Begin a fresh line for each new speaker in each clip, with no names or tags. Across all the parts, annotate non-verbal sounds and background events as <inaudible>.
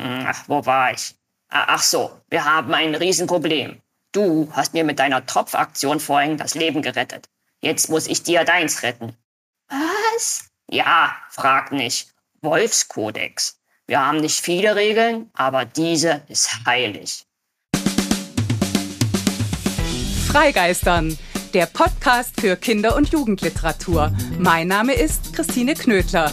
Hm, ach, wo war ich? Ach so, wir haben ein Riesenproblem. Du hast mir mit deiner Tropfaktion vorhin das Leben gerettet. Jetzt muss ich dir deins retten.
Was?
Ja, frag nicht. Wolfskodex. Wir haben nicht viele Regeln, aber diese ist heilig.
Freigeistern, der Podcast für Kinder- und Jugendliteratur. Mein Name ist Christine Knödler.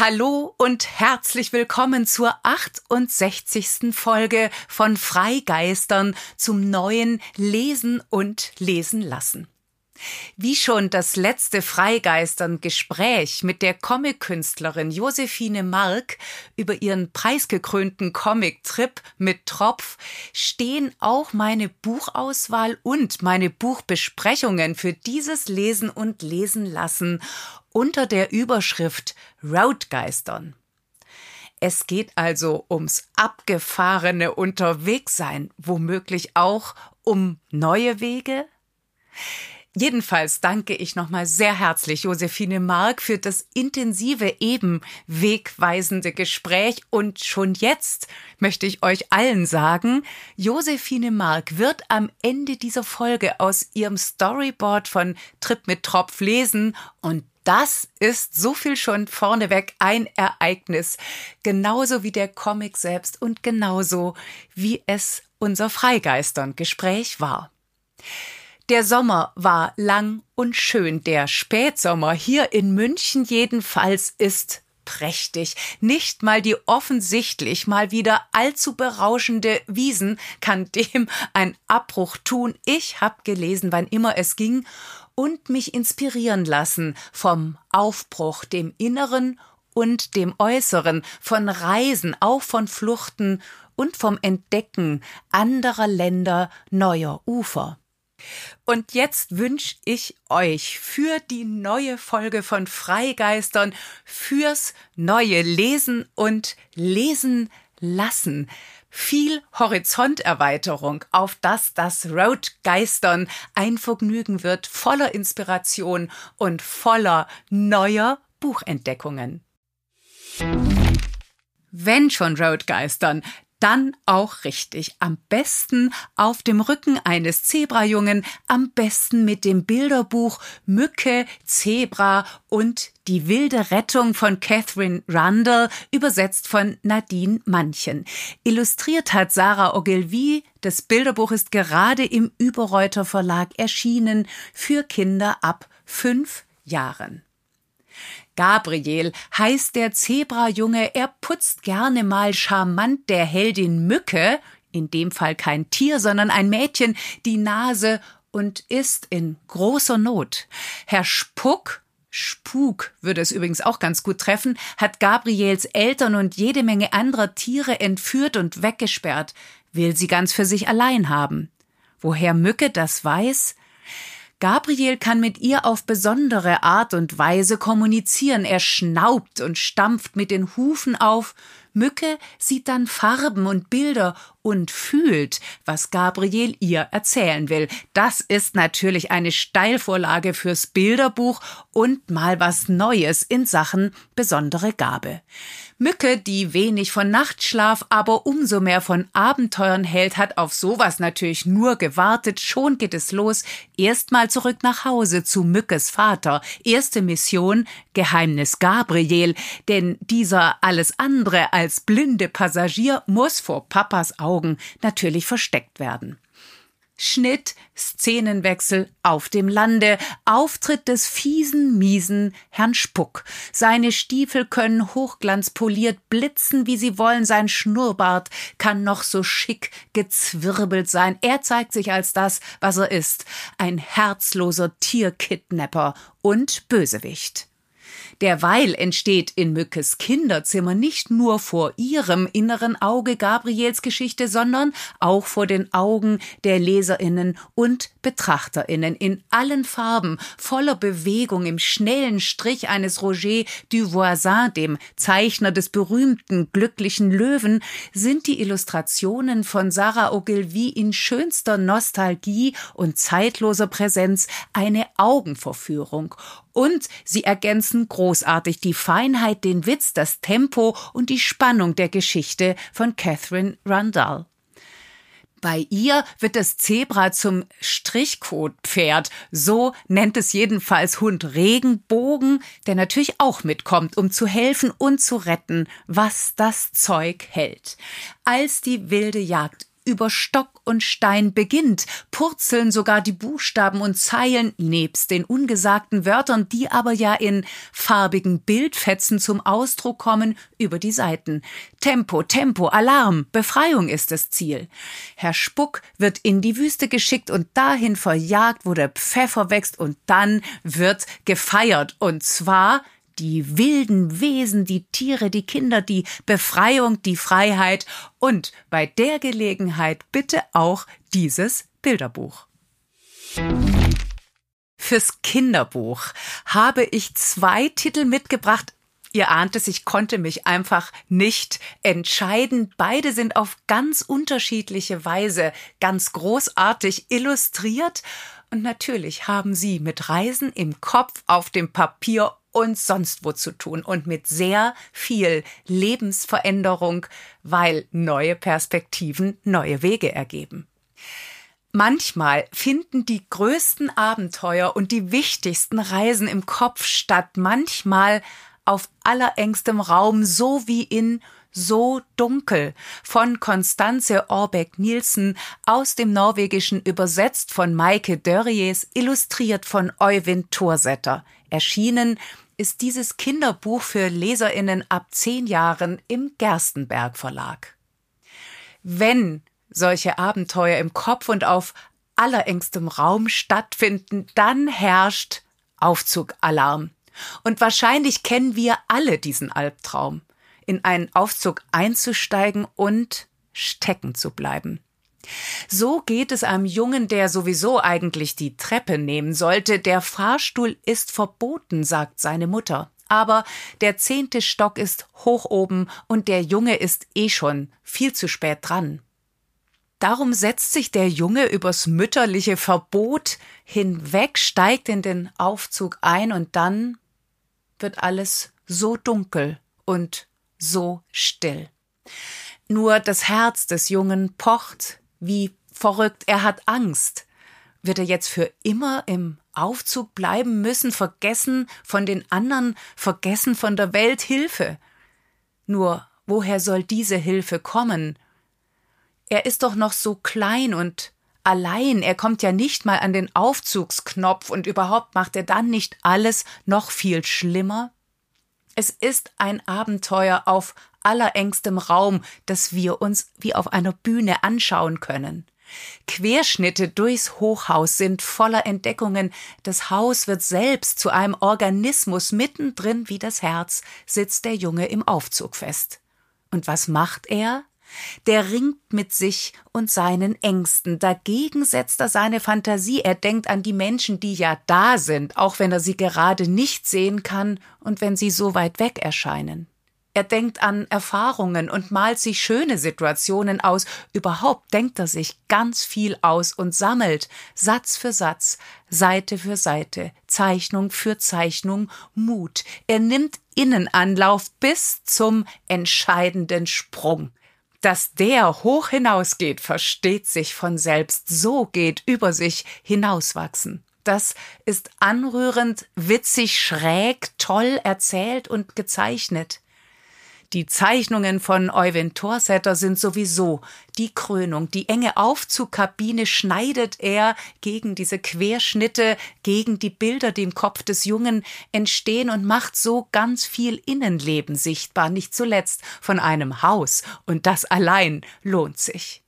Hallo und herzlich willkommen zur 68. Folge von Freigeistern zum neuen Lesen und Lesen lassen. Wie schon das letzte Freigeistern-Gespräch mit der Comic-Künstlerin Josephine Mark über ihren preisgekrönten Comic-Trip mit Tropf stehen auch meine Buchauswahl und meine Buchbesprechungen für dieses Lesen und Lesen lassen unter der Überschrift Roadgeistern. Es geht also ums abgefahrene Unterwegssein, womöglich auch um neue Wege? Jedenfalls danke ich nochmal sehr herzlich Josephine Mark für das intensive, eben wegweisende Gespräch. Und schon jetzt möchte ich euch allen sagen, Josephine Mark wird am Ende dieser Folge aus ihrem Storyboard von Trip mit Tropf lesen und das ist so viel schon vorneweg ein Ereignis, genauso wie der Comic selbst und genauso wie es unser Freigeistern Gespräch war. Der Sommer war lang und schön. Der Spätsommer hier in München jedenfalls ist prächtig. Nicht mal die offensichtlich mal wieder allzu berauschende Wiesen kann <laughs> dem ein Abbruch tun. Ich hab gelesen, wann immer es ging und mich inspirieren lassen vom Aufbruch, dem Inneren und dem Äußeren, von Reisen, auch von Fluchten und vom Entdecken anderer Länder, neuer Ufer. Und jetzt wünsche ich euch für die neue Folge von Freigeistern, fürs neue Lesen und Lesen lassen. Viel Horizonterweiterung, auf das das Roadgeistern ein Vergnügen wird, voller Inspiration und voller neuer Buchentdeckungen. Wenn schon Roadgeistern, dann auch richtig. Am besten auf dem Rücken eines Zebrajungen, am besten mit dem Bilderbuch Mücke, Zebra und die wilde Rettung von Catherine Rundle, übersetzt von Nadine Manchen. Illustriert hat Sarah Ogilvy. Das Bilderbuch ist gerade im Überreuter Verlag erschienen für Kinder ab fünf Jahren. Gabriel heißt der Zebrajunge, er putzt gerne mal charmant der Heldin Mücke, in dem Fall kein Tier, sondern ein Mädchen, die Nase und ist in großer Not. Herr Spuck Spuk würde es übrigens auch ganz gut treffen, hat Gabriels Eltern und jede Menge anderer Tiere entführt und weggesperrt, will sie ganz für sich allein haben. Woher Mücke das weiß? Gabriel kann mit ihr auf besondere Art und Weise kommunizieren. Er schnaubt und stampft mit den Hufen auf. Mücke sieht dann Farben und Bilder und fühlt, was Gabriel ihr erzählen will. Das ist natürlich eine Steilvorlage fürs Bilderbuch und mal was Neues in Sachen besondere Gabe. Mücke, die wenig von Nachtschlaf, aber umso mehr von Abenteuern hält, hat auf sowas natürlich nur gewartet. Schon geht es los. Erstmal zurück nach Hause zu Mückes Vater. Erste Mission Geheimnis Gabriel, denn dieser alles andere als blinde Passagier muss vor Papas Augen natürlich versteckt werden. Schnitt, Szenenwechsel auf dem Lande, Auftritt des fiesen, miesen Herrn Spuck. Seine Stiefel können hochglanzpoliert blitzen, wie sie wollen, sein Schnurrbart kann noch so schick gezwirbelt sein. Er zeigt sich als das, was er ist, ein herzloser Tierkidnapper und Bösewicht. Derweil entsteht in Mückes Kinderzimmer nicht nur vor ihrem inneren Auge Gabriels Geschichte, sondern auch vor den Augen der Leserinnen und Betrachterinnen in allen Farben, voller Bewegung im schnellen Strich eines Roger Duvoisin, dem Zeichner des berühmten glücklichen Löwen, sind die Illustrationen von Sarah Ogilvy in schönster Nostalgie und zeitloser Präsenz eine Augenverführung und sie ergänzen großartig die Feinheit, den Witz, das Tempo und die Spannung der Geschichte von Catherine Rundall. Bei ihr wird das Zebra zum Strichcode-Pferd. So nennt es jedenfalls Hund Regenbogen, der natürlich auch mitkommt, um zu helfen und zu retten, was das Zeug hält. Als die wilde Jagd über Stock und Stein beginnt, purzeln sogar die Buchstaben und Zeilen nebst den ungesagten Wörtern, die aber ja in farbigen Bildfetzen zum Ausdruck kommen, über die Seiten. Tempo, Tempo, Alarm, Befreiung ist das Ziel. Herr Spuck wird in die Wüste geschickt und dahin verjagt, wo der Pfeffer wächst und dann wird gefeiert und zwar die wilden Wesen, die Tiere, die Kinder, die Befreiung, die Freiheit und bei der Gelegenheit bitte auch dieses Bilderbuch. Fürs Kinderbuch habe ich zwei Titel mitgebracht. Ihr ahnt es, ich konnte mich einfach nicht entscheiden. Beide sind auf ganz unterschiedliche Weise ganz großartig illustriert. Und natürlich haben sie mit Reisen im Kopf, auf dem Papier und sonst wo zu tun und mit sehr viel Lebensveränderung, weil neue Perspektiven neue Wege ergeben. Manchmal finden die größten Abenteuer und die wichtigsten Reisen im Kopf statt, manchmal auf allerengstem Raum, so wie in so dunkel von Constanze Orbeck Nielsen aus dem Norwegischen übersetzt von Maike Dörries, illustriert von Euwind Thorsetter. Erschienen ist dieses Kinderbuch für Leserinnen ab zehn Jahren im Gerstenberg Verlag. Wenn solche Abenteuer im Kopf und auf allerengstem Raum stattfinden, dann herrscht Aufzugalarm. Und wahrscheinlich kennen wir alle diesen Albtraum, in einen Aufzug einzusteigen und stecken zu bleiben. So geht es einem Jungen, der sowieso eigentlich die Treppe nehmen sollte. Der Fahrstuhl ist verboten, sagt seine Mutter. Aber der zehnte Stock ist hoch oben und der Junge ist eh schon viel zu spät dran. Darum setzt sich der Junge übers mütterliche Verbot hinweg, steigt in den Aufzug ein und dann wird alles so dunkel und so still. Nur das Herz des Jungen pocht wie verrückt, er hat Angst. Wird er jetzt für immer im Aufzug bleiben müssen, vergessen von den anderen, vergessen von der Welt Hilfe? Nur woher soll diese Hilfe kommen? Er ist doch noch so klein und allein, er kommt ja nicht mal an den Aufzugsknopf und überhaupt macht er dann nicht alles noch viel schlimmer? Es ist ein Abenteuer auf allerengstem Raum, das wir uns wie auf einer Bühne anschauen können. Querschnitte durchs Hochhaus sind voller Entdeckungen. Das Haus wird selbst zu einem Organismus. Mittendrin wie das Herz sitzt der Junge im Aufzug fest. Und was macht er? Der ringt mit sich und seinen Ängsten. Dagegen setzt er seine Fantasie. Er denkt an die Menschen, die ja da sind, auch wenn er sie gerade nicht sehen kann und wenn sie so weit weg erscheinen. Er denkt an Erfahrungen und malt sich schöne Situationen aus. Überhaupt denkt er sich ganz viel aus und sammelt Satz für Satz, Seite für Seite, Zeichnung für Zeichnung Mut. Er nimmt Innenanlauf bis zum entscheidenden Sprung. Dass der hoch hinausgeht, versteht sich von selbst. So geht über sich hinauswachsen. Das ist anrührend, witzig, schräg, toll erzählt und gezeichnet. Die Zeichnungen von Euwin Thorsetter sind sowieso die Krönung. Die enge Aufzugkabine schneidet er gegen diese Querschnitte, gegen die Bilder, die im Kopf des Jungen entstehen und macht so ganz viel Innenleben sichtbar, nicht zuletzt von einem Haus. Und das allein lohnt sich.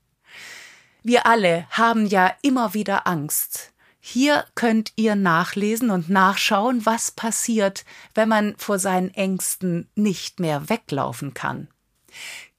Wir alle haben ja immer wieder Angst Hier könnt ihr nachlesen und nachschauen, was passiert, wenn man vor seinen Ängsten nicht mehr weglaufen kann.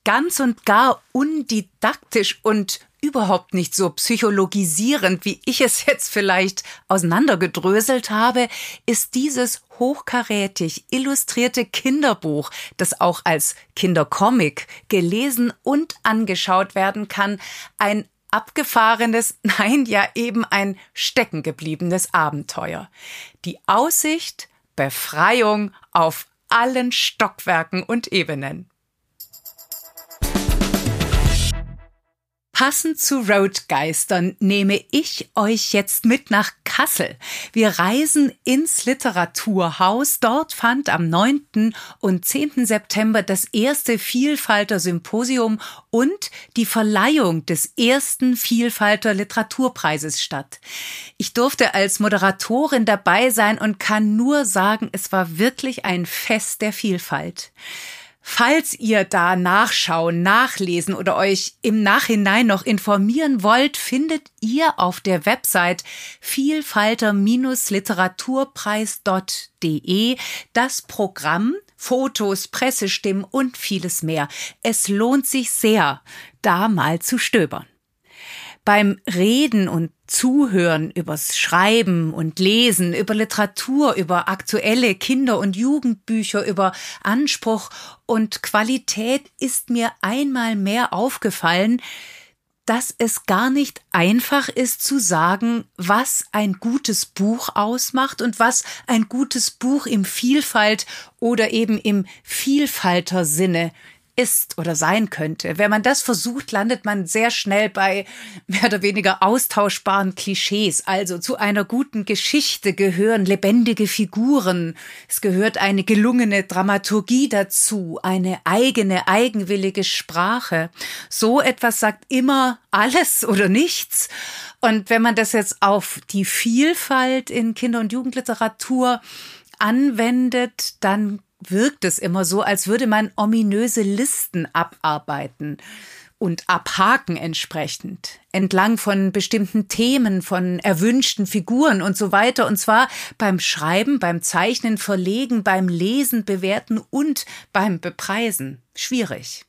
Ganz und gar undidaktisch und überhaupt nicht so psychologisierend, wie ich es jetzt vielleicht auseinandergedröselt habe, ist dieses hochkarätig illustrierte Kinderbuch, das auch als Kindercomic gelesen und angeschaut werden kann, ein abgefahrenes, <laughs> nein, ja eben ein steckengebliebenes Abenteuer. Die Aussicht, Befreiung auf allen Stockwerken und Ebenen. Passend zu Roadgeistern nehme ich euch jetzt mit nach Kassel. Wir reisen ins Literaturhaus. Dort fand am 9. und 10. September das erste Vielfalter Symposium und die Verleihung des ersten Vielfalter Literaturpreises statt. Ich durfte als Moderatorin dabei sein und kann nur sagen, es war wirklich ein Fest der Vielfalt. Falls ihr da nachschauen, nachlesen oder euch im Nachhinein noch informieren wollt, findet ihr auf der Website vielfalter-literaturpreis.de das Programm, Fotos, Pressestimmen und vieles mehr. Es lohnt sich sehr, da mal zu stöbern. Beim Reden und Zuhören übers Schreiben und Lesen, über Literatur, über aktuelle Kinder- und Jugendbücher, über Anspruch und Qualität ist mir einmal mehr aufgefallen, dass es gar nicht einfach ist zu sagen, was ein gutes Buch ausmacht und was ein gutes Buch im Vielfalt oder eben im Vielfalter Sinne ist oder sein könnte. Wenn man das versucht, landet man sehr schnell bei mehr oder weniger austauschbaren Klischees. Also zu einer guten Geschichte gehören lebendige Figuren. Es gehört eine gelungene Dramaturgie dazu, eine eigene, eigenwillige Sprache. So etwas sagt immer alles oder nichts. Und wenn man das jetzt auf die Vielfalt in Kinder- und Jugendliteratur anwendet, dann wirkt es immer so, als würde man ominöse Listen abarbeiten und abhaken entsprechend entlang von bestimmten Themen, von erwünschten Figuren und so weiter. Und zwar beim Schreiben, beim Zeichnen, Verlegen, beim Lesen, Bewerten und beim Bepreisen. Schwierig.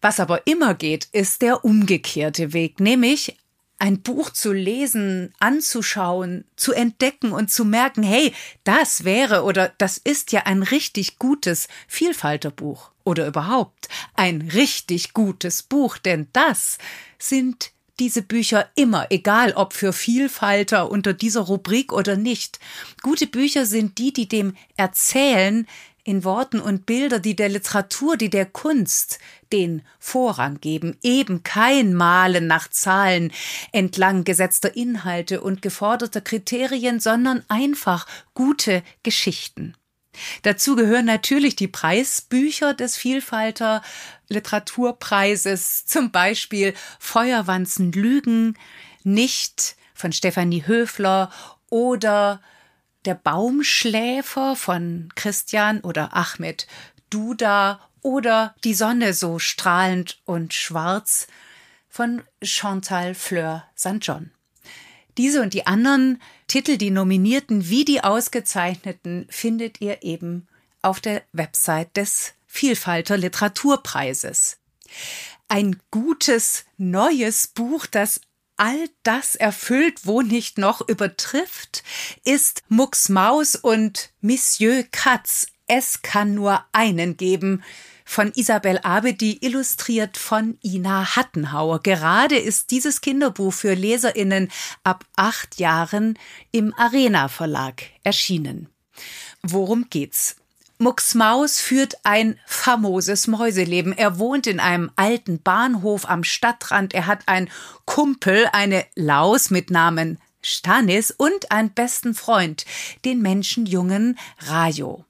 Was aber immer geht, ist der umgekehrte Weg, nämlich ein Buch zu lesen, anzuschauen, zu entdecken und zu merken, hey, das wäre oder das ist ja ein richtig gutes Vielfalterbuch oder überhaupt ein richtig gutes Buch, denn das sind diese Bücher immer, egal ob für Vielfalter unter dieser Rubrik oder nicht. Gute Bücher sind die, die dem Erzählen in Worten und Bilder, die der Literatur, die der Kunst den Vorrang geben, eben kein Malen nach Zahlen entlang gesetzter Inhalte und geforderter Kriterien, sondern einfach gute Geschichten. Dazu gehören natürlich die Preisbücher des Vielfalter Literaturpreises, zum Beispiel Feuerwanzen Lügen, nicht von Stefanie Höfler oder der Baumschläfer von Christian oder Ahmed Duda oder Die Sonne so strahlend und schwarz von Chantal Fleur St. John. Diese und die anderen Titel, die Nominierten wie die Ausgezeichneten, findet ihr eben auf der Website des Vielfalter Literaturpreises. Ein gutes neues Buch, das all das erfüllt, wo nicht noch übertrifft, ist Mucks Maus und Monsieur Katz. Es kann nur einen geben. Von Isabel Abedi, illustriert von Ina Hattenhauer. Gerade ist dieses Kinderbuch für LeserInnen ab acht Jahren im Arena Verlag erschienen. Worum geht's? Mucks Maus führt ein famoses Mäuseleben. Er wohnt in einem alten Bahnhof am Stadtrand. Er hat einen Kumpel, eine Laus mit Namen Stanis und einen besten Freund, den Menschenjungen Rajo.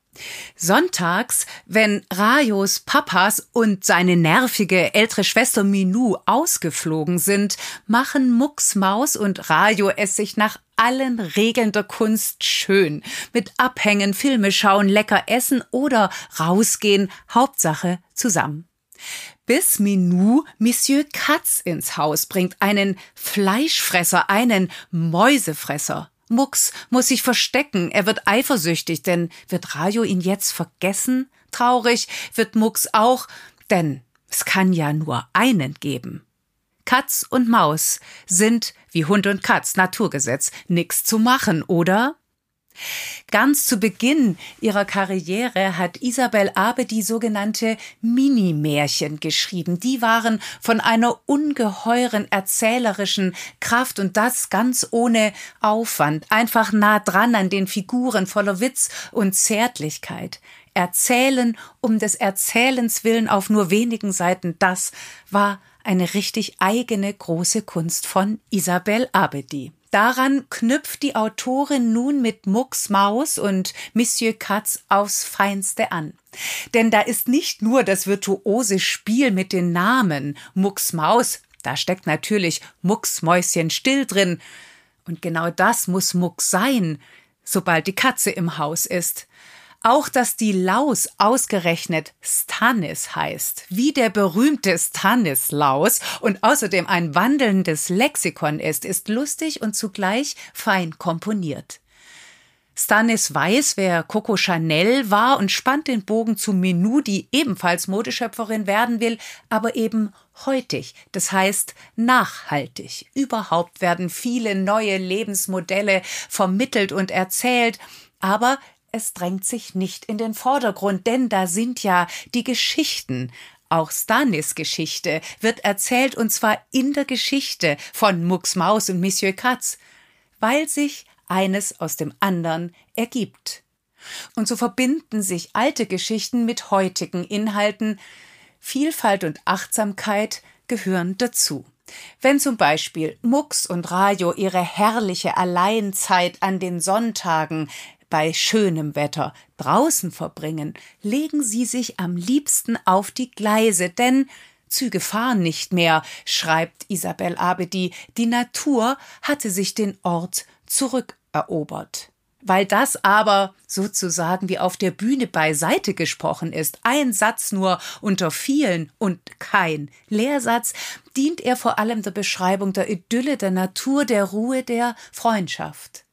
Sonntags, wenn Rajos Papas und seine nervige ältere Schwester Minou ausgeflogen sind, machen Mucks Maus und Rajo es sich nach allen Regeln der Kunst schön. Mit Abhängen, Filme schauen, lecker essen oder rausgehen, Hauptsache zusammen. bis Minou Monsieur Katz ins Haus bringt, einen Fleischfresser, einen Mäusefresser. Mux muss sich verstecken, er wird eifersüchtig, denn wird Rajo ihn jetzt vergessen? Traurig wird Mux auch, denn es kann ja nur einen geben. Katz und Maus sind wie Hund und Katz Naturgesetz, nix zu machen, oder? Ganz zu Beginn ihrer Karriere hat Isabel Abe die sogenannte Minimärchen geschrieben. Die waren von einer ungeheuren erzählerischen Kraft und das ganz ohne Aufwand, einfach nah dran an den Figuren voller Witz und Zärtlichkeit. Erzählen um des Erzählens willen auf nur wenigen Seiten, das war eine richtig eigene große Kunst von Isabel Abedi. Daran knüpft die Autorin nun mit Mux Maus und Monsieur Katz aufs Feinste an. Denn da ist nicht nur das virtuose Spiel mit den Namen Mux Maus, da steckt natürlich Mux Mäuschen still drin. Und genau das muss Mux sein, sobald die Katze im Haus ist. Auch, dass die Laus ausgerechnet Stannis heißt, wie der berühmte Stanislaus und außerdem ein wandelndes Lexikon ist, ist lustig und zugleich fein komponiert. Stannis weiß, wer Coco Chanel war und spannt den Bogen zu Menou, die ebenfalls Modeschöpferin werden will, aber eben heutig, das heißt nachhaltig. Überhaupt werden viele neue Lebensmodelle vermittelt und erzählt, aber es drängt sich nicht in den Vordergrund, denn da sind ja die Geschichten. Auch Stanis Geschichte wird erzählt und zwar in der Geschichte von Mux Maus und Monsieur Katz, weil sich eines aus dem anderen ergibt. Und so verbinden sich alte Geschichten mit heutigen Inhalten. Vielfalt und Achtsamkeit gehören dazu. Wenn zum Beispiel Mux und Rajo ihre herrliche Alleinzeit an den Sonntagen bei schönem Wetter draußen verbringen, legen sie sich am liebsten auf die Gleise, denn Züge fahren nicht mehr, schreibt Isabel Abedi, die Natur hatte sich den Ort zurückerobert. Weil das aber sozusagen wie auf der Bühne beiseite gesprochen ist, ein Satz nur unter vielen und kein Lehrsatz, dient er vor allem der Beschreibung der Idylle der Natur, der Ruhe, der Freundschaft.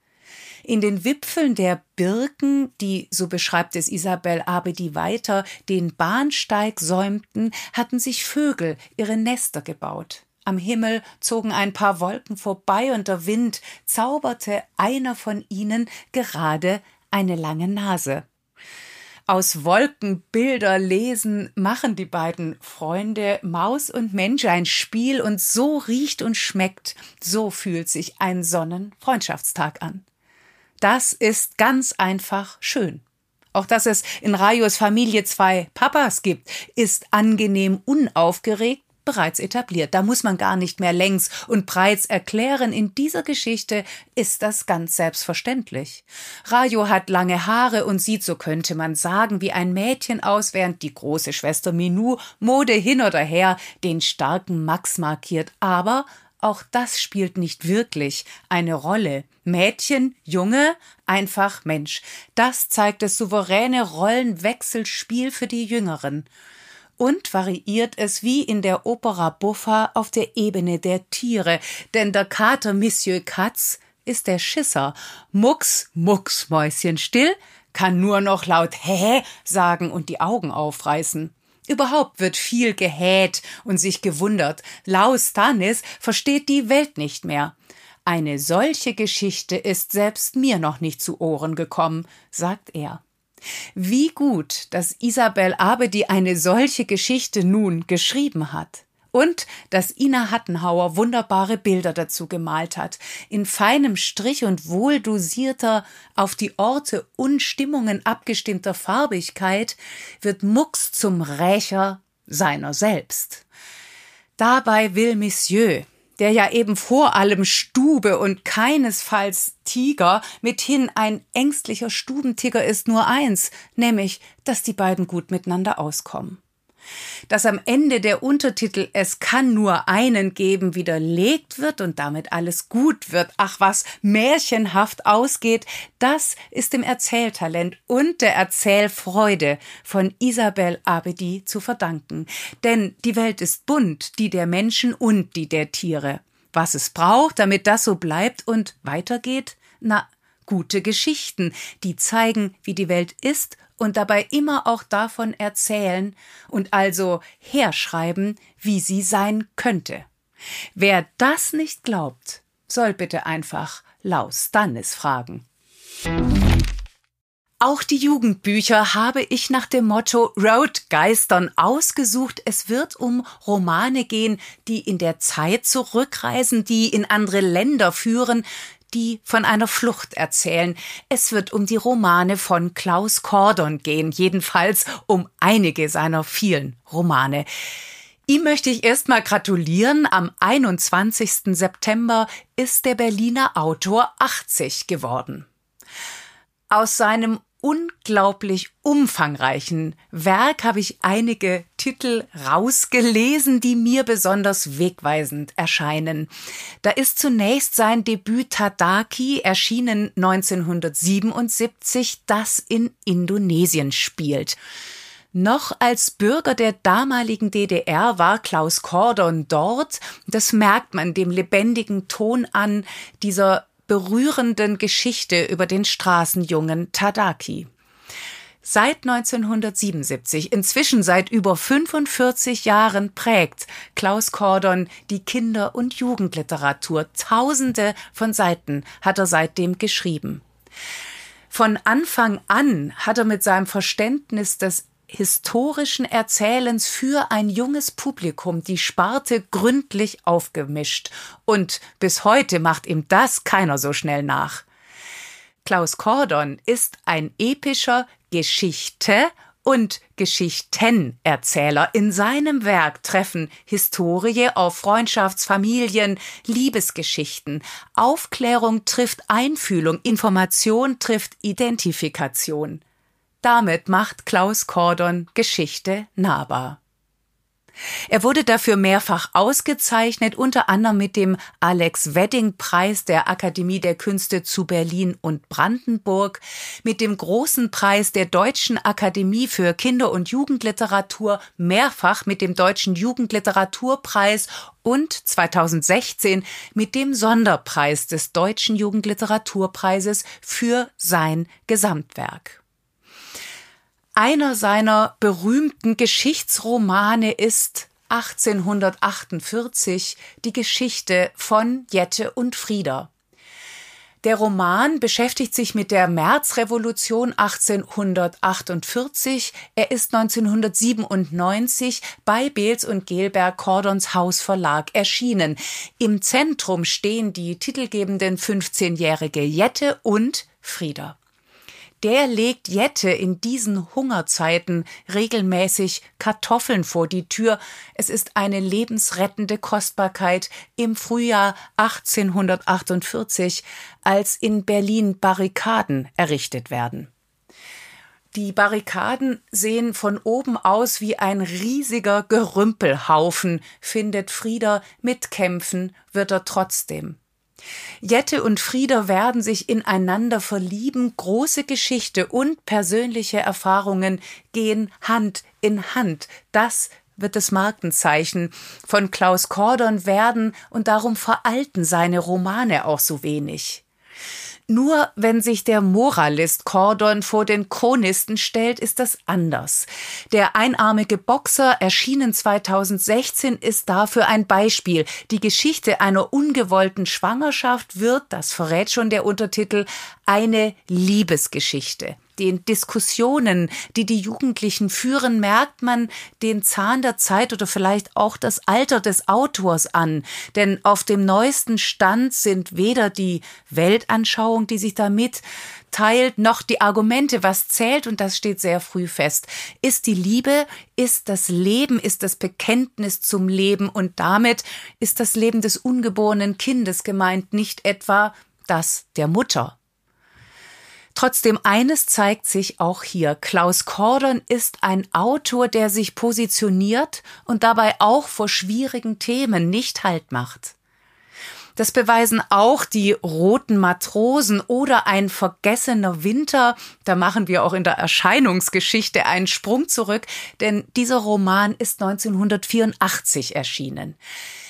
In den Wipfeln der Birken, die, so beschreibt es Isabel Abedi weiter, den Bahnsteig säumten, hatten sich Vögel ihre Nester gebaut. Am Himmel zogen ein paar Wolken vorbei und der Wind zauberte einer von ihnen gerade eine lange Nase. Aus Wolken Bilder lesen machen die beiden Freunde Maus und Mensch ein Spiel und so riecht und schmeckt, so fühlt sich ein Sonnenfreundschaftstag an. Das ist ganz einfach schön. Auch dass es in Rayos Familie zwei Papas gibt, ist angenehm unaufgeregt bereits etabliert. Da muss man gar nicht mehr längs und breits erklären. In dieser Geschichte ist das ganz selbstverständlich. Rayo hat lange Haare und sieht, so könnte man sagen, wie ein Mädchen aus, während die große Schwester Minou Mode hin oder her den starken Max markiert. Aber auch das spielt nicht wirklich eine Rolle. Mädchen, Junge, einfach Mensch. Das zeigt das souveräne Rollenwechselspiel für die Jüngeren. Und variiert es wie in der Opera Buffa auf der Ebene der Tiere, denn der Kater Monsieur Katz ist der Schisser. Mucks, Mucks, Mäuschen still, kann nur noch laut Hä sagen und die Augen aufreißen. Überhaupt wird viel gehäht und sich gewundert. Laus Stanis versteht die Welt nicht mehr. Eine solche Geschichte ist selbst mir noch nicht zu Ohren gekommen, sagt er. Wie gut, dass Isabel Abedi eine solche Geschichte nun geschrieben hat und dass Ina Hattenhauer wunderbare Bilder dazu gemalt hat. In feinem Strich und wohl dosierter, auf die Orte und Stimmungen abgestimmter Farbigkeit wird Mux zum Rächer seiner selbst. Dabei will Monsieur, der ja eben vor allem Stube und keinesfalls Tiger, mithin ein ängstlicher Stubentiger ist nur eins, nämlich, dass die beiden gut miteinander auskommen. Dass am Ende der Untertitel Es kann nur einen geben widerlegt wird und damit alles gut wird, ach was märchenhaft ausgeht, das ist dem Erzähltalent und der Erzählfreude von Isabel Abedi zu verdanken. Denn die Welt ist bunt, die der Menschen und die der Tiere. Was es braucht, damit das so bleibt und weitergeht? Na, gute Geschichten, die zeigen, wie die Welt ist und dabei immer auch davon erzählen und also herschreiben, wie sie sein könnte. Wer das nicht glaubt, soll bitte einfach Laus Stannis fragen. Auch die Jugendbücher habe ich nach dem Motto Road Geistern ausgesucht. Es wird um Romane gehen, die in der Zeit zurückreisen, die in andere Länder führen, die von einer Flucht erzählen. Es wird um die Romane von Klaus Kordon gehen, jedenfalls um einige seiner vielen Romane. Ihm möchte ich erstmal gratulieren. Am 21. September ist der Berliner Autor 80 geworden. Aus seinem unglaublich umfangreichen Werk habe ich einige Titel rausgelesen, die mir besonders wegweisend erscheinen. Da ist zunächst sein Debüt Tadaki, erschienen 1977, das in Indonesien spielt. Noch als Bürger der damaligen DDR war Klaus Kordon dort. Das merkt man dem lebendigen Ton an dieser berührenden Geschichte über den Straßenjungen Tadaki. Seit 1977, inzwischen seit über 45 Jahren, prägt Klaus Kordon die Kinder- und Jugendliteratur. Tausende von Seiten hat er seitdem geschrieben. Von Anfang an hat er mit seinem Verständnis des historischen Erzählens für ein junges Publikum die Sparte gründlich aufgemischt. Und bis heute macht ihm das keiner so schnell nach. Klaus Kordon ist ein epischer Geschichte und Geschichtenerzähler. In seinem Werk treffen Historie auf Freundschafts-, Familien-, Liebesgeschichten. Aufklärung trifft Einfühlung, Information trifft Identifikation. Damit macht Klaus Kordon Geschichte nahbar. Er wurde dafür mehrfach ausgezeichnet, unter anderem mit dem Alex Wedding Preis der Akademie der Künste zu Berlin und Brandenburg, mit dem großen Preis der Deutschen Akademie für Kinder- und Jugendliteratur, mehrfach mit dem Deutschen Jugendliteraturpreis und 2016 mit dem Sonderpreis des Deutschen Jugendliteraturpreises für sein Gesamtwerk. Einer seiner berühmten Geschichtsromane ist 1848 die Geschichte von Jette und Frieda. Der Roman beschäftigt sich mit der Märzrevolution 1848. Er ist 1997 bei Beels und Gelberg Cordons Hausverlag erschienen. Im Zentrum stehen die titelgebenden 15-jährige Jette und Frieda der legt Jette in diesen Hungerzeiten regelmäßig Kartoffeln vor die Tür. Es ist eine lebensrettende Kostbarkeit im Frühjahr 1848, als in Berlin Barrikaden errichtet werden. Die Barrikaden sehen von oben aus wie ein riesiger Gerümpelhaufen, findet Frieder, mitkämpfen wird er trotzdem. Jette und Frieda werden sich ineinander verlieben, große Geschichte und persönliche Erfahrungen gehen Hand in Hand. Das wird das Markenzeichen von Klaus Kordon werden und darum veralten seine Romane auch so wenig. Nur wenn sich der Moralist Cordon vor den Chronisten stellt, ist das anders. Der einarmige Boxer, erschienen 2016, ist dafür ein Beispiel. Die Geschichte einer ungewollten Schwangerschaft wird, das verrät schon der Untertitel, eine Liebesgeschichte den Diskussionen, die die Jugendlichen führen, merkt man den Zahn der Zeit oder vielleicht auch das Alter des Autors an. Denn auf dem neuesten Stand sind weder die Weltanschauung, die sich damit teilt, noch die Argumente, was zählt, und das steht sehr früh fest. Ist die Liebe, ist das Leben, ist das Bekenntnis zum Leben und damit ist das Leben des ungeborenen Kindes gemeint, nicht etwa das der Mutter. Trotzdem eines zeigt sich auch hier. Klaus Kordon ist ein Autor, der sich positioniert und dabei auch vor schwierigen Themen nicht Halt macht. Das beweisen auch die roten Matrosen oder ein vergessener Winter. Da machen wir auch in der Erscheinungsgeschichte einen Sprung zurück, denn dieser Roman ist 1984 erschienen.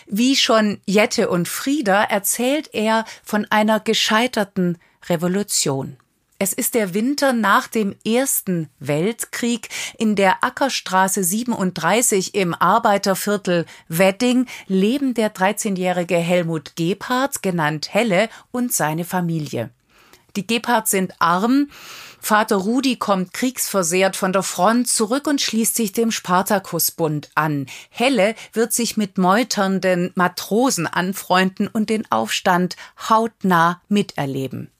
Wie schon Jette und Frieda erzählt er von einer gescheiterten Revolution. Es ist der Winter nach dem Ersten Weltkrieg. In der Ackerstraße 37 im Arbeiterviertel Wedding leben der 13-jährige Helmut Gebhardt, genannt Helle, und seine Familie. Die Gebhardt sind arm. Vater Rudi kommt kriegsversehrt von der Front zurück und schließt sich dem Spartakusbund an. Helle wird sich mit meuternden Matrosen anfreunden und den Aufstand hautnah miterleben.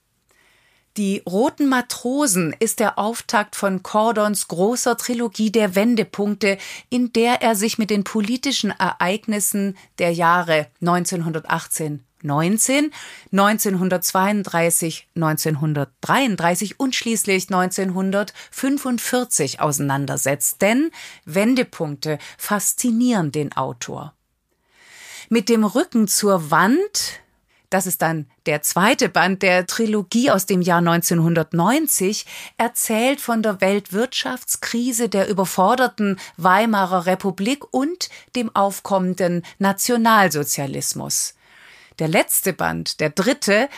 Die Roten Matrosen ist der Auftakt von Cordons großer Trilogie der Wendepunkte, in der er sich mit den politischen Ereignissen der Jahre 1918 19, 1932, 1933 und schließlich 1945 auseinandersetzt. Denn Wendepunkte faszinieren den Autor. Mit dem Rücken zur Wand das ist dann der zweite Band der Trilogie aus dem Jahr 1990, erzählt von der Weltwirtschaftskrise, der überforderten Weimarer Republik und dem aufkommenden Nationalsozialismus. Der letzte Band, der dritte,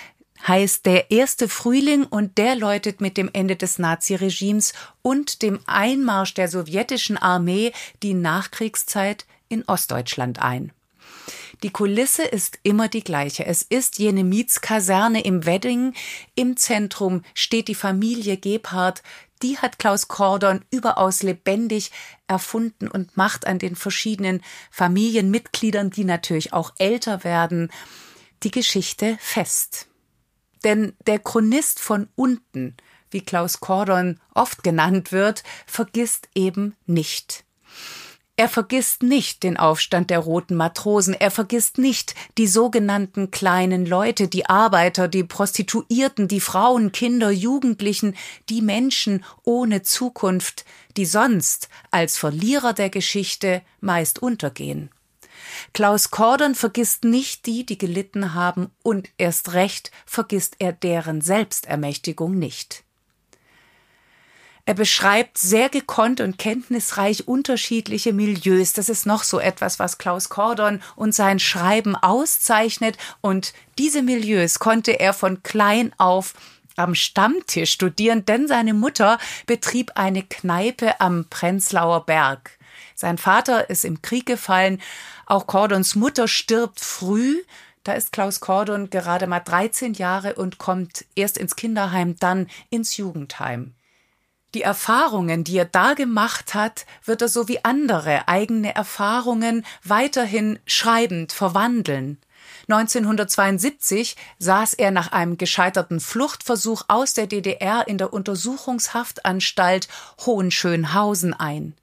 heißt Der erste Frühling und der läutet mit dem Ende des Naziregimes und dem Einmarsch der sowjetischen Armee die Nachkriegszeit in Ostdeutschland ein. Die Kulisse ist immer die gleiche. Es ist jene Mietskaserne im Wedding. Im Zentrum steht die Familie Gebhardt. Die hat Klaus Kordon überaus lebendig erfunden und macht an den verschiedenen Familienmitgliedern, die natürlich auch älter werden, die Geschichte fest. Denn der Chronist von unten, wie Klaus Kordon oft genannt wird, vergisst eben nicht. Er vergisst nicht den Aufstand der roten Matrosen, er vergisst nicht die sogenannten kleinen Leute, die Arbeiter, die Prostituierten, die Frauen, Kinder, Jugendlichen, die Menschen ohne Zukunft, die sonst als Verlierer der Geschichte meist untergehen. Klaus Kordon vergisst nicht die, die gelitten haben, und erst recht vergisst er deren Selbstermächtigung nicht. Er beschreibt sehr gekonnt und kenntnisreich unterschiedliche Milieus. Das ist noch so etwas, was Klaus Kordon und sein Schreiben auszeichnet. Und diese Milieus konnte er von klein auf am Stammtisch studieren, denn seine Mutter betrieb eine Kneipe am Prenzlauer Berg. Sein Vater ist im Krieg gefallen. Auch Cordons Mutter stirbt früh. Da ist Klaus Cordon gerade mal 13 Jahre und kommt erst ins Kinderheim, dann ins Jugendheim. Die Erfahrungen, die er da gemacht hat, wird er so wie andere eigene Erfahrungen weiterhin schreibend verwandeln. 1972 saß er nach einem gescheiterten Fluchtversuch aus der DDR in der Untersuchungshaftanstalt Hohenschönhausen ein.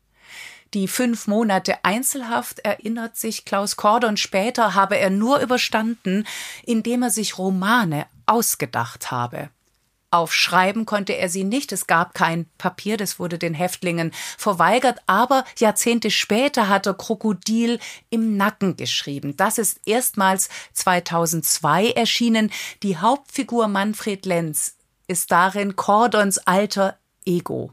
Die fünf Monate Einzelhaft, erinnert sich Klaus Kordon später, habe er nur überstanden, indem er sich Romane ausgedacht habe. Aufschreiben konnte er sie nicht. Es gab kein Papier, das wurde den Häftlingen verweigert. Aber Jahrzehnte später hat er Krokodil im Nacken geschrieben. Das ist erstmals 2002 erschienen. Die Hauptfigur Manfred Lenz ist darin Cordons alter Ego.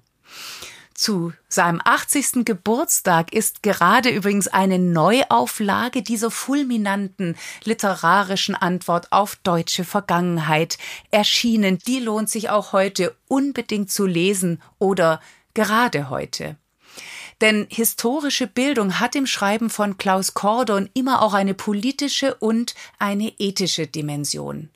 Zu seinem 80. Geburtstag ist gerade übrigens eine Neuauflage dieser fulminanten literarischen Antwort auf deutsche Vergangenheit erschienen. Die lohnt sich auch heute unbedingt zu lesen oder gerade heute. Denn historische Bildung hat im Schreiben von Klaus Kordon immer auch eine politische und eine ethische Dimension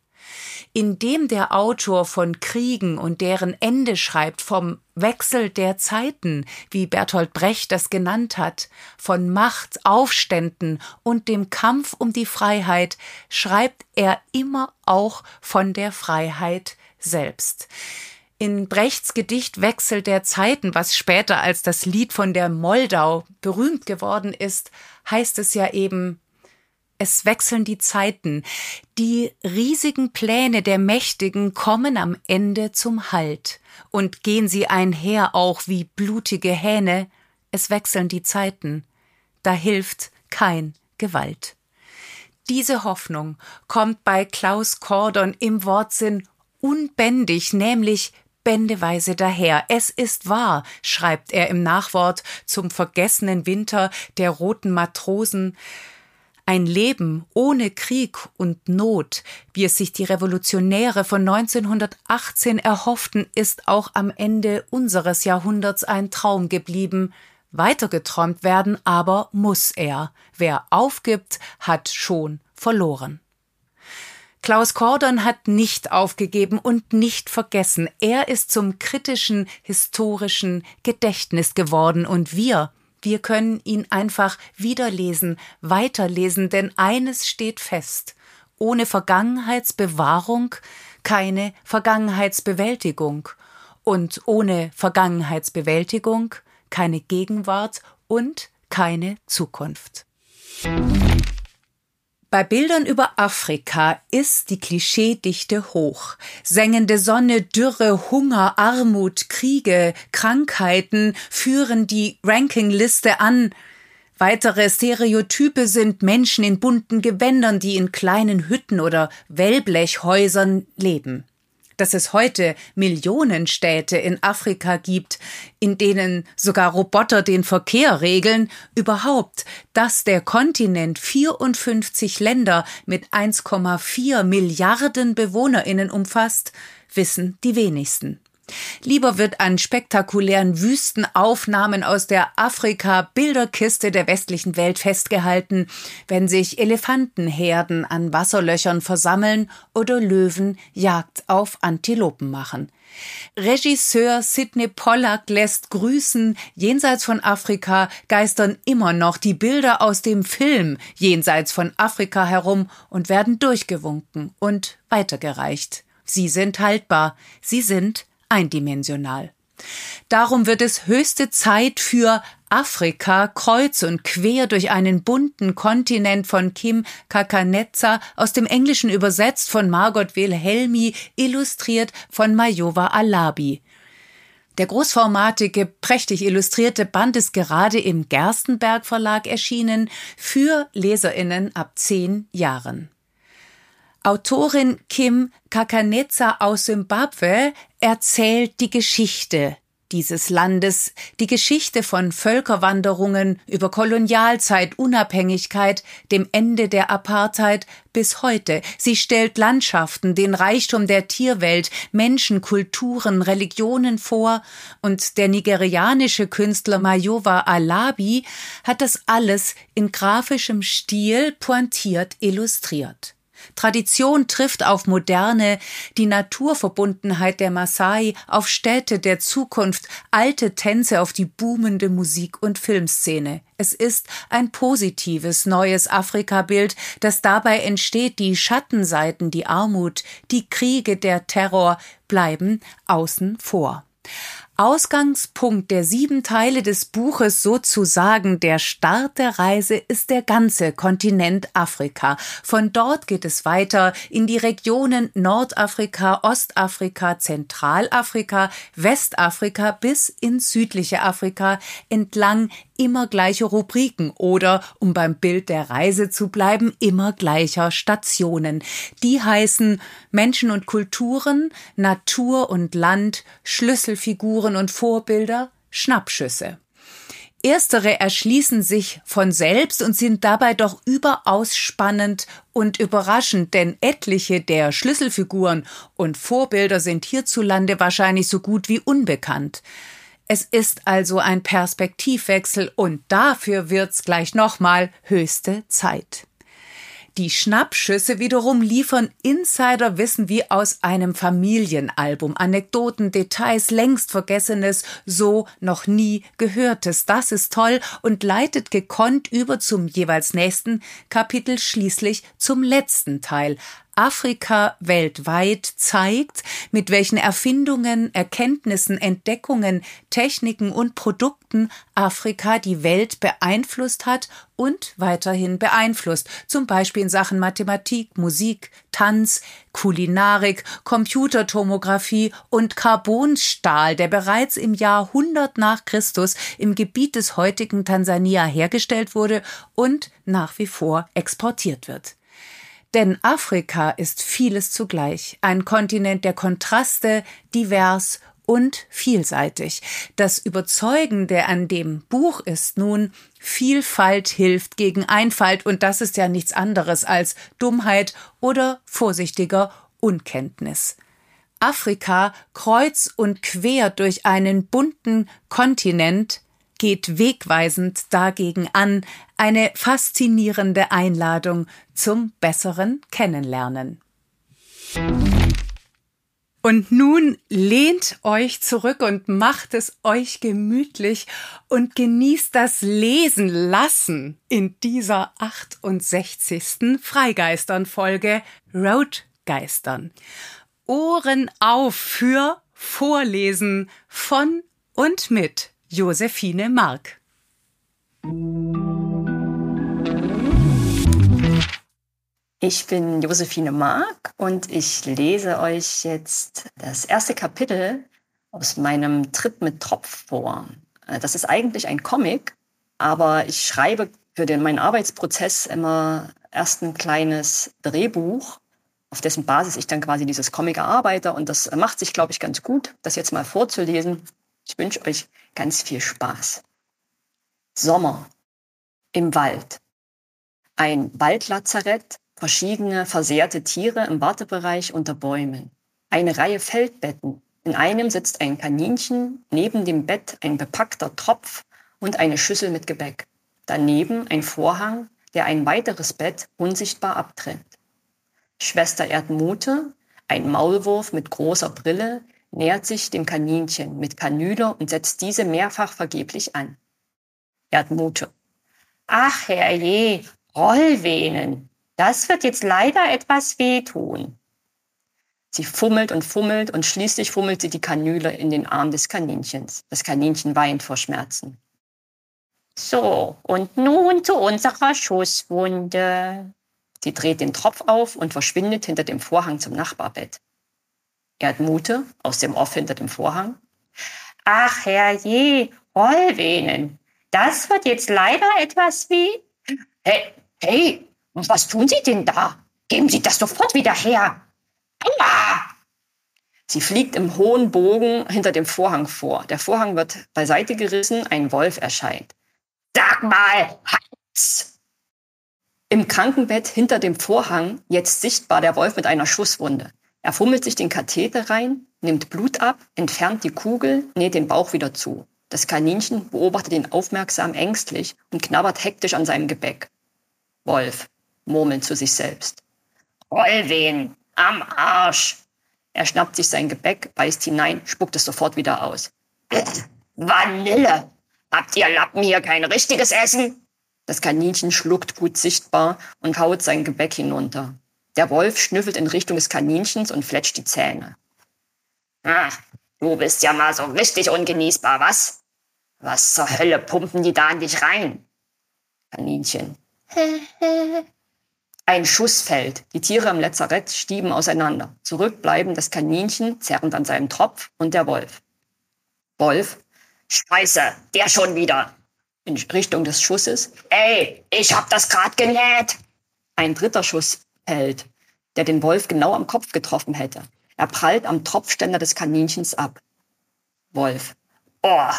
indem der Autor von Kriegen und deren Ende schreibt, vom Wechsel der Zeiten, wie Bertolt Brecht das genannt hat, von Macht, Aufständen und dem Kampf um die Freiheit, schreibt er immer auch von der Freiheit selbst. In Brechts Gedicht Wechsel der Zeiten, was später als das Lied von der Moldau berühmt geworden ist, heißt es ja eben Es wechseln die Zeiten. Die riesigen Pläne der Mächtigen kommen am Ende zum Halt. Und gehen sie einher auch wie blutige Hähne. Es wechseln die Zeiten. Da hilft kein Gewalt. Diese Hoffnung kommt bei Klaus Kordon im Wortsinn unbändig, nämlich bändeweise daher. Es ist wahr, schreibt er im Nachwort zum vergessenen Winter der roten Matrosen, ein Leben ohne Krieg und Not, wie es sich die Revolutionäre von 1918 erhofften, ist auch am Ende unseres Jahrhunderts ein Traum geblieben. Weitergeträumt werden aber muss er. Wer aufgibt, hat schon verloren. Klaus Kordon hat nicht aufgegeben und nicht vergessen. Er ist zum kritischen, historischen Gedächtnis geworden und wir, wir können ihn einfach wiederlesen, weiterlesen, denn eines steht fest. Ohne Vergangenheitsbewahrung keine Vergangenheitsbewältigung und ohne Vergangenheitsbewältigung keine Gegenwart und keine Zukunft. Bei Bildern über Afrika ist die Klischeedichte hoch. Sengende Sonne, Dürre, Hunger, Armut, Kriege, Krankheiten führen die Rankingliste an. Weitere Stereotype sind Menschen in bunten Gewändern, die in kleinen Hütten oder Wellblechhäusern leben dass es heute Millionenstädte in Afrika gibt, in denen sogar Roboter den Verkehr regeln, überhaupt, dass der Kontinent 54 Länder mit 1,4 Milliarden Bewohnerinnen umfasst, wissen die wenigsten. Lieber wird an spektakulären Wüstenaufnahmen aus der Afrika-Bilderkiste der westlichen Welt festgehalten, wenn sich Elefantenherden an Wasserlöchern versammeln oder Löwen Jagd auf Antilopen machen. Regisseur Sidney Pollack lässt grüßen, jenseits von Afrika geistern immer noch die Bilder aus dem Film jenseits von Afrika herum und werden durchgewunken und weitergereicht. Sie sind haltbar, sie sind eindimensional. Darum wird es höchste Zeit für Afrika kreuz und quer durch einen bunten Kontinent von Kim Kakanetza, aus dem Englischen übersetzt von Margot Wilhelmi, illustriert von Majowa Alabi. Der großformatige, prächtig illustrierte Band ist gerade im Gerstenberg Verlag erschienen für Leserinnen ab zehn Jahren. Autorin Kim Kakanetza aus Simbabwe erzählt die Geschichte dieses Landes, die Geschichte von Völkerwanderungen über Kolonialzeit, Unabhängigkeit, dem Ende der Apartheid bis heute. Sie stellt Landschaften, den Reichtum der Tierwelt, Menschen, Kulturen, Religionen vor und der nigerianische Künstler Mayowa Alabi hat das alles in grafischem Stil pointiert illustriert. Tradition trifft auf Moderne, die Naturverbundenheit der Maasai auf Städte der Zukunft, alte Tänze auf die boomende Musik- und Filmszene. Es ist ein positives neues Afrikabild, das dabei entsteht, die Schattenseiten, die Armut, die Kriege, der Terror bleiben außen vor. Ausgangspunkt der sieben Teile des Buches sozusagen der Start der Reise ist der ganze Kontinent Afrika. Von dort geht es weiter in die Regionen Nordafrika, Ostafrika, Zentralafrika, Westafrika bis ins südliche Afrika entlang immer gleiche Rubriken oder, um beim Bild der Reise zu bleiben, immer gleicher Stationen. Die heißen Menschen und Kulturen, Natur und Land, Schlüsselfiguren und Vorbilder, Schnappschüsse. Erstere erschließen sich von selbst und sind dabei doch überaus spannend und überraschend, denn etliche der Schlüsselfiguren und Vorbilder sind hierzulande wahrscheinlich so gut wie unbekannt. Es ist also ein Perspektivwechsel und dafür wird's gleich nochmal höchste Zeit. Die Schnappschüsse wiederum liefern Insiderwissen wie aus einem Familienalbum, Anekdoten, Details, längst Vergessenes, so noch nie Gehörtes. Das ist toll und leitet gekonnt über zum jeweils nächsten Kapitel, schließlich zum letzten Teil. Afrika weltweit zeigt, mit welchen Erfindungen, Erkenntnissen, Entdeckungen, Techniken und Produkten Afrika die Welt beeinflusst hat und weiterhin beeinflusst, zum Beispiel in Sachen Mathematik, Musik, Tanz, Kulinarik, Computertomographie und Carbonstahl, der bereits im Jahr 100 nach Christus im Gebiet des heutigen Tansania hergestellt wurde und nach wie vor exportiert wird. Denn Afrika ist vieles zugleich, ein Kontinent der Kontraste, divers und vielseitig. Das Überzeugende an dem Buch ist nun, Vielfalt hilft gegen Einfalt, und das ist ja nichts anderes als Dummheit oder vorsichtiger Unkenntnis. Afrika kreuz und quer durch einen bunten Kontinent geht wegweisend dagegen an, eine faszinierende Einladung zum besseren Kennenlernen. Und nun lehnt euch zurück und macht es euch gemütlich und genießt das Lesen lassen in dieser 68. Freigeistern-Folge Roadgeistern. Ohren auf für Vorlesen von und mit Josephine Mark.
Ich bin Josephine Mark und ich lese euch jetzt das erste Kapitel aus meinem Trip mit Tropf vor. Äh, das ist eigentlich ein Comic, aber ich schreibe für den, meinen Arbeitsprozess immer erst ein kleines Drehbuch, auf dessen Basis ich dann quasi dieses Comic erarbeite. Und das macht sich, glaube ich, ganz gut, das jetzt mal vorzulesen. Ich wünsche euch ganz viel Spaß. Sommer im Wald. Ein Waldlazarett, verschiedene versehrte Tiere im Wartebereich unter Bäumen. Eine Reihe Feldbetten. In einem sitzt ein Kaninchen, neben dem Bett ein bepackter Tropf und eine Schüssel mit Gebäck. Daneben ein Vorhang, der ein weiteres Bett unsichtbar abtrennt. Schwester Erdmute, ein Maulwurf mit großer Brille, nähert sich dem Kaninchen mit Kanüle und setzt diese mehrfach vergeblich an. Erdmute. Ach herrje, Rollvenen. Das wird jetzt leider etwas wehtun. Sie fummelt und fummelt und schließlich fummelt sie die Kanüle in den Arm des Kaninchens. Das Kaninchen weint vor Schmerzen. So, und nun zu unserer Schusswunde. Sie dreht den Tropf auf und verschwindet hinter dem Vorhang zum Nachbarbett. Erdmute aus dem Off hinter dem Vorhang. Ach herrje, Rollvenen. Das wird jetzt leider etwas wie. Hey, hey, was tun Sie denn da? Geben Sie das sofort wieder her. Aua! Sie fliegt im hohen Bogen hinter dem Vorhang vor. Der Vorhang wird beiseite gerissen, ein Wolf erscheint. Sag mal, Hals! Im Krankenbett hinter dem Vorhang jetzt sichtbar der Wolf mit einer Schusswunde. Er fummelt sich den Katheter rein, nimmt Blut ab, entfernt die Kugel, näht den Bauch wieder zu. Das Kaninchen beobachtet ihn aufmerksam ängstlich und knabbert hektisch an seinem Gebäck. Wolf murmelt zu sich selbst. Rollwehen, am Arsch. Er schnappt sich sein Gebäck, beißt hinein, spuckt es sofort wieder aus. <clears throat> Vanille. Habt ihr Lappen hier kein richtiges Essen? Das Kaninchen schluckt gut sichtbar und haut sein Gebäck hinunter. Der Wolf schnüffelt in Richtung des Kaninchens und fletscht die Zähne. Ach, du bist ja mal so richtig ungenießbar, was? Was zur Hölle pumpen die da an dich rein? Kaninchen. <laughs> Ein Schuss fällt. Die Tiere im Lazarett stieben auseinander. Zurück bleiben das Kaninchen zerrend an seinem Tropf und der Wolf. Wolf. Scheiße, der schon wieder. In Richtung des Schusses. Ey, ich hab das grad genäht. Ein dritter Schuss hält, der den Wolf genau am Kopf getroffen hätte. Er prallt am Tropfständer des Kaninchens ab. Wolf. Oh,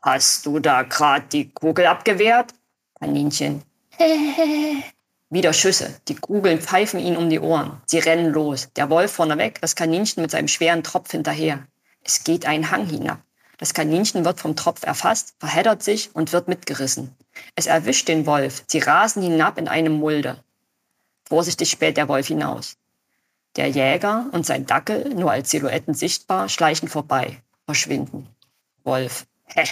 hast du da grad die Kugel abgewehrt? Kaninchen. <laughs> Wieder Schüsse. Die Kugeln pfeifen ihn um die Ohren. Sie rennen los. Der Wolf vorneweg, das Kaninchen mit seinem schweren Tropf hinterher. Es geht einen Hang hinab. Das Kaninchen wird vom Tropf erfasst, verheddert sich und wird mitgerissen. Es erwischt den Wolf. Sie rasen hinab in einem Mulde. Vorsichtig späht der Wolf hinaus. Der Jäger und sein Dackel, nur als Silhouetten sichtbar, schleichen vorbei, verschwinden. Wolf. <laughs>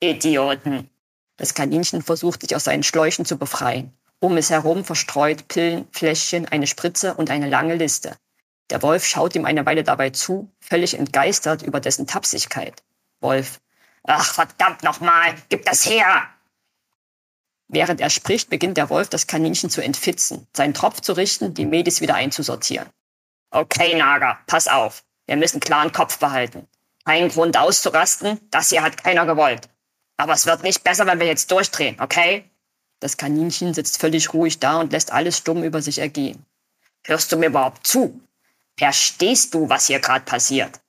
Idioten. Das Kaninchen versucht sich aus seinen Schläuchen zu befreien. Um es herum verstreut Pillen, Fläschchen, eine Spritze und eine lange Liste. Der Wolf schaut ihm eine Weile dabei zu, völlig entgeistert über dessen Tapsigkeit. Wolf. Ach, verdammt nochmal, gib das her! Während er spricht, beginnt der Wolf das Kaninchen zu entfitzen, seinen Tropf zu richten, die Medis wieder einzusortieren. Okay, Nager, pass auf. Wir müssen klaren Kopf behalten. Kein Grund auszurasten, das hier hat keiner gewollt. Aber es wird nicht besser, wenn wir jetzt durchdrehen, okay? Das Kaninchen sitzt völlig ruhig da und lässt alles stumm über sich ergehen. Hörst du mir überhaupt zu? Verstehst du, was hier gerade passiert?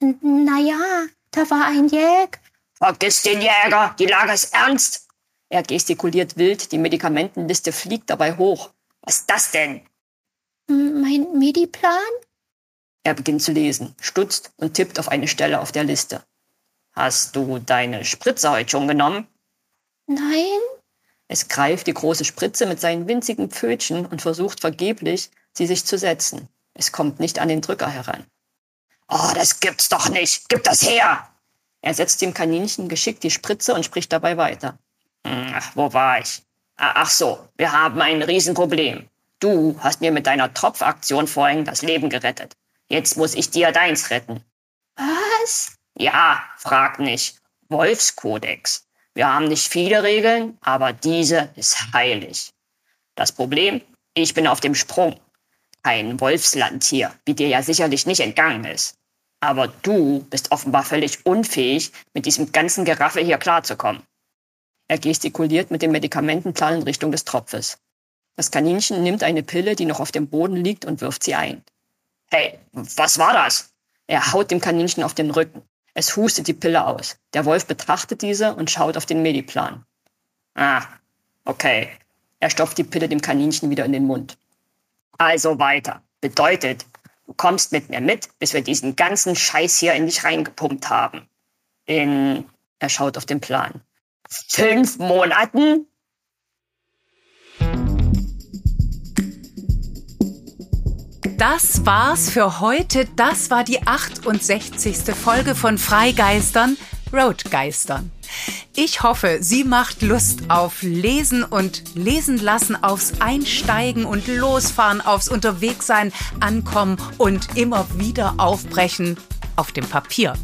Naja, da war ein Jäger.
Vergiss den Jäger, die Lage ist ernst. Er gestikuliert wild, die Medikamentenliste fliegt dabei hoch. Was ist das denn?
Mein Mediplan?
Er beginnt zu lesen, stutzt und tippt auf eine Stelle auf der Liste. Hast du deine Spritze heute schon genommen?
Nein.
Es greift die große Spritze mit seinen winzigen Pfötchen und versucht vergeblich, sie sich zu setzen. Es kommt nicht an den Drücker heran. Oh, das gibt's doch nicht. Gib das her! Er setzt dem Kaninchen geschickt die Spritze und spricht dabei weiter. Ach, wo war ich? Ach so, wir haben ein Riesenproblem. Du hast mir mit deiner Tropfaktion vorhin das Leben gerettet. Jetzt muss ich dir deins retten.
Was?
Ja, frag nicht. Wolfskodex. Wir haben nicht viele Regeln, aber diese ist heilig. Das Problem, ich bin auf dem Sprung. Ein Wolfslandtier, wie dir ja sicherlich nicht entgangen ist. Aber du bist offenbar völlig unfähig, mit diesem ganzen Geraffe hier klarzukommen. Er gestikuliert mit dem Medikamentenplan in Richtung des Tropfes. Das Kaninchen nimmt eine Pille, die noch auf dem Boden liegt, und wirft sie ein. Hey, was war das? Er haut dem Kaninchen auf den Rücken. Es hustet die Pille aus. Der Wolf betrachtet diese und schaut auf den Mediplan. Ah, okay. Er stopft die Pille dem Kaninchen wieder in den Mund. Also weiter. Bedeutet, du kommst mit mir mit, bis wir diesen ganzen Scheiß hier in dich reingepumpt haben. In, er schaut auf den Plan fünf Monaten?
Das war's für heute. Das war die 68. Folge von Freigeistern, Roadgeistern. Ich hoffe, sie macht Lust auf Lesen und Lesen lassen, aufs Einsteigen und Losfahren, aufs Unterwegssein, Ankommen und immer wieder aufbrechen auf dem Papier.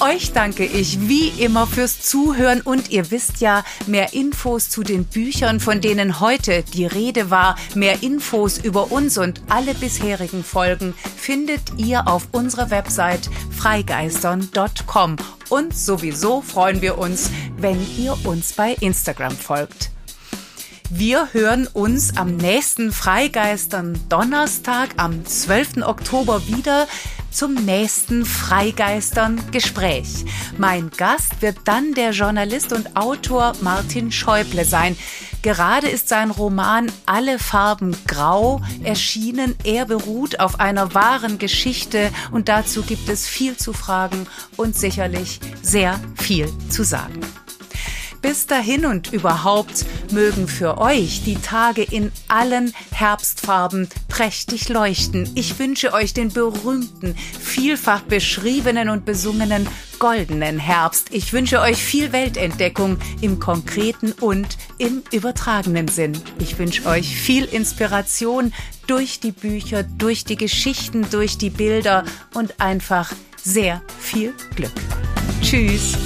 Euch danke ich wie immer fürs Zuhören und ihr wisst ja, mehr Infos zu den Büchern, von denen heute die Rede war, mehr Infos über uns und alle bisherigen Folgen findet ihr auf unserer Website freigeistern.com. Und sowieso freuen wir uns, wenn ihr uns bei Instagram folgt. Wir hören uns am nächsten Freigeistern Donnerstag am 12. Oktober wieder zum nächsten Freigeistern Gespräch. Mein Gast wird dann der Journalist und Autor Martin Schäuble sein. Gerade ist sein Roman Alle Farben Grau erschienen. Er beruht auf einer wahren Geschichte und dazu gibt es viel zu fragen und sicherlich sehr viel zu sagen. Bis dahin und überhaupt mögen für euch die Tage in allen Herbstfarben prächtig leuchten. Ich wünsche euch den berühmten, vielfach beschriebenen und besungenen goldenen Herbst. Ich wünsche euch viel Weltentdeckung im konkreten und im übertragenen Sinn. Ich wünsche euch viel Inspiration durch die Bücher, durch die Geschichten, durch die Bilder und einfach sehr viel Glück. Tschüss.